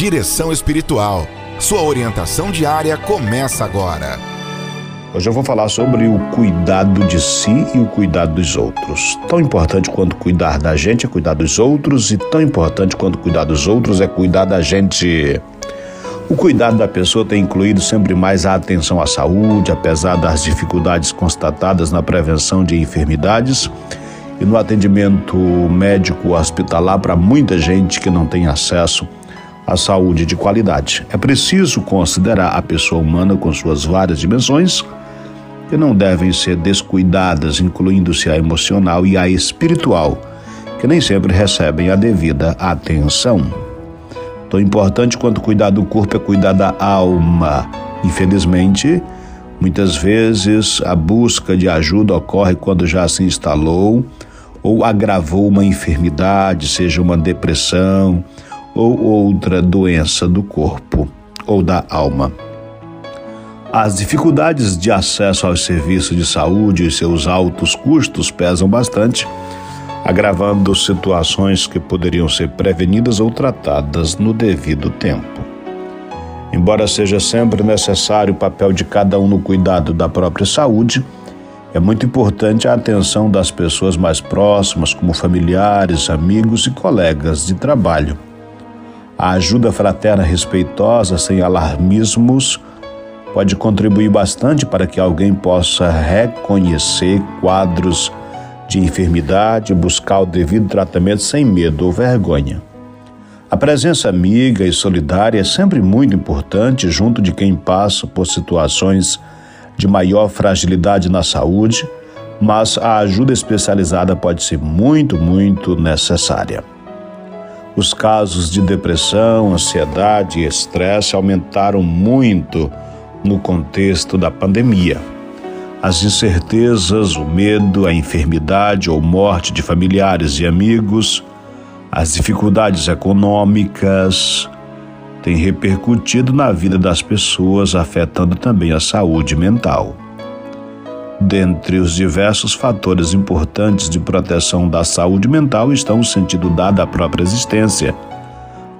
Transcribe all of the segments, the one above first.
Direção Espiritual. Sua orientação diária começa agora. Hoje eu vou falar sobre o cuidado de si e o cuidado dos outros. Tão importante quanto cuidar da gente é cuidar dos outros, e tão importante quanto cuidar dos outros é cuidar da gente. O cuidado da pessoa tem incluído sempre mais a atenção à saúde, apesar das dificuldades constatadas na prevenção de enfermidades e no atendimento médico hospitalar para muita gente que não tem acesso à saúde de qualidade. É preciso considerar a pessoa humana com suas várias dimensões que não devem ser descuidadas, incluindo-se a emocional e a espiritual, que nem sempre recebem a devida atenção. Tão importante quanto cuidar do corpo é cuidar da alma. Infelizmente, muitas vezes a busca de ajuda ocorre quando já se instalou ou agravou uma enfermidade, seja uma depressão ou outra doença do corpo ou da alma. As dificuldades de acesso aos serviços de saúde e seus altos custos pesam bastante agravando situações que poderiam ser prevenidas ou tratadas no devido tempo. Embora seja sempre necessário o papel de cada um no cuidado da própria saúde, é muito importante a atenção das pessoas mais próximas, como familiares, amigos e colegas de trabalho. A ajuda fraterna respeitosa, sem alarmismos, pode contribuir bastante para que alguém possa reconhecer quadros de enfermidade, buscar o devido tratamento sem medo ou vergonha. A presença amiga e solidária é sempre muito importante junto de quem passa por situações de maior fragilidade na saúde, mas a ajuda especializada pode ser muito, muito necessária. Os casos de depressão, ansiedade e estresse aumentaram muito no contexto da pandemia. As incertezas, o medo, a enfermidade ou morte de familiares e amigos, as dificuldades econômicas têm repercutido na vida das pessoas, afetando também a saúde mental. Dentre os diversos fatores importantes de proteção da saúde mental estão o sentido dado à própria existência,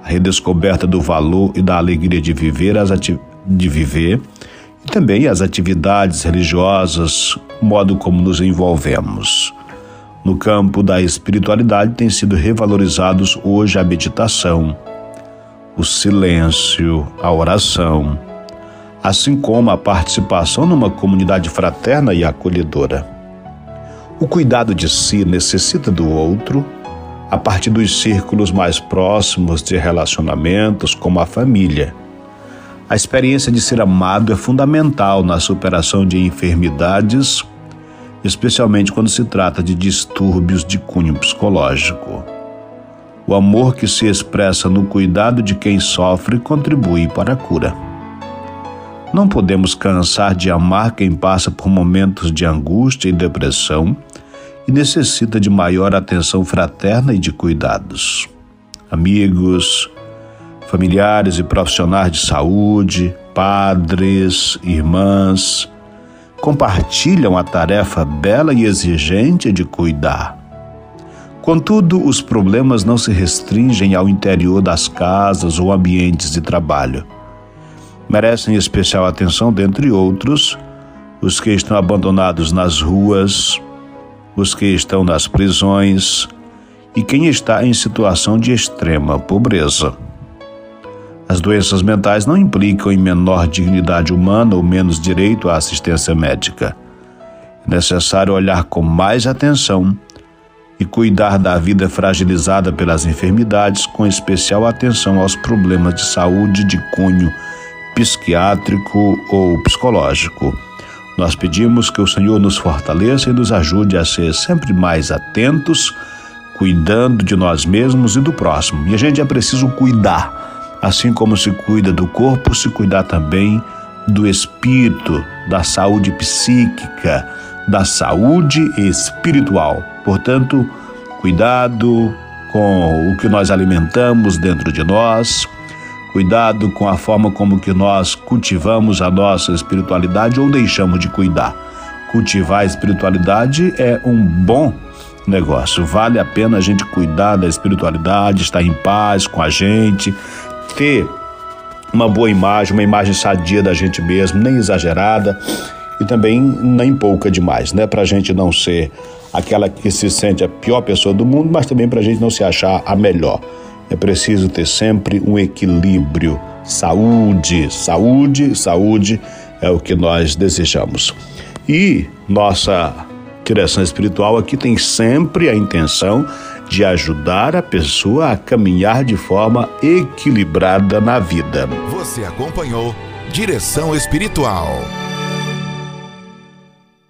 a redescoberta do valor e da alegria de viver, as de viver e também as atividades religiosas, o modo como nos envolvemos. No campo da espiritualidade têm sido revalorizados hoje a meditação, o silêncio, a oração, assim como a participação numa comunidade fraterna e acolhedora. O cuidado de si necessita do outro a partir dos círculos mais próximos de relacionamentos, como a família a experiência de ser amado é fundamental na superação de enfermidades, especialmente quando se trata de distúrbios de cunho psicológico. O amor que se expressa no cuidado de quem sofre contribui para a cura. Não podemos cansar de amar quem passa por momentos de angústia e depressão e necessita de maior atenção fraterna e de cuidados. Amigos, familiares e profissionais de saúde, padres, irmãs, compartilham a tarefa bela e exigente de cuidar. Contudo, os problemas não se restringem ao interior das casas ou ambientes de trabalho. Merecem especial atenção, dentre outros, os que estão abandonados nas ruas, os que estão nas prisões e quem está em situação de extrema pobreza. As doenças mentais não implicam em menor dignidade humana ou menos direito à assistência médica. É necessário olhar com mais atenção e cuidar da vida fragilizada pelas enfermidades, com especial atenção aos problemas de saúde de cunho psiquiátrico ou psicológico. Nós pedimos que o Senhor nos fortaleça e nos ajude a ser sempre mais atentos, cuidando de nós mesmos e do próximo. E a gente é preciso cuidar Assim como se cuida do corpo, se cuidar também do espírito, da saúde psíquica, da saúde espiritual. Portanto, cuidado com o que nós alimentamos dentro de nós, cuidado com a forma como que nós cultivamos a nossa espiritualidade ou deixamos de cuidar. Cultivar a espiritualidade é um bom negócio. Vale a pena a gente cuidar da espiritualidade, estar em paz com a gente, ter uma boa imagem, uma imagem sadia da gente mesmo, nem exagerada e também nem pouca demais, né? Para a gente não ser aquela que se sente a pior pessoa do mundo, mas também para a gente não se achar a melhor. É preciso ter sempre um equilíbrio. Saúde, saúde, saúde é o que nós desejamos. E nossa direção espiritual aqui tem sempre a intenção de ajudar a pessoa a caminhar de forma equilibrada na vida. Você acompanhou Direção Espiritual.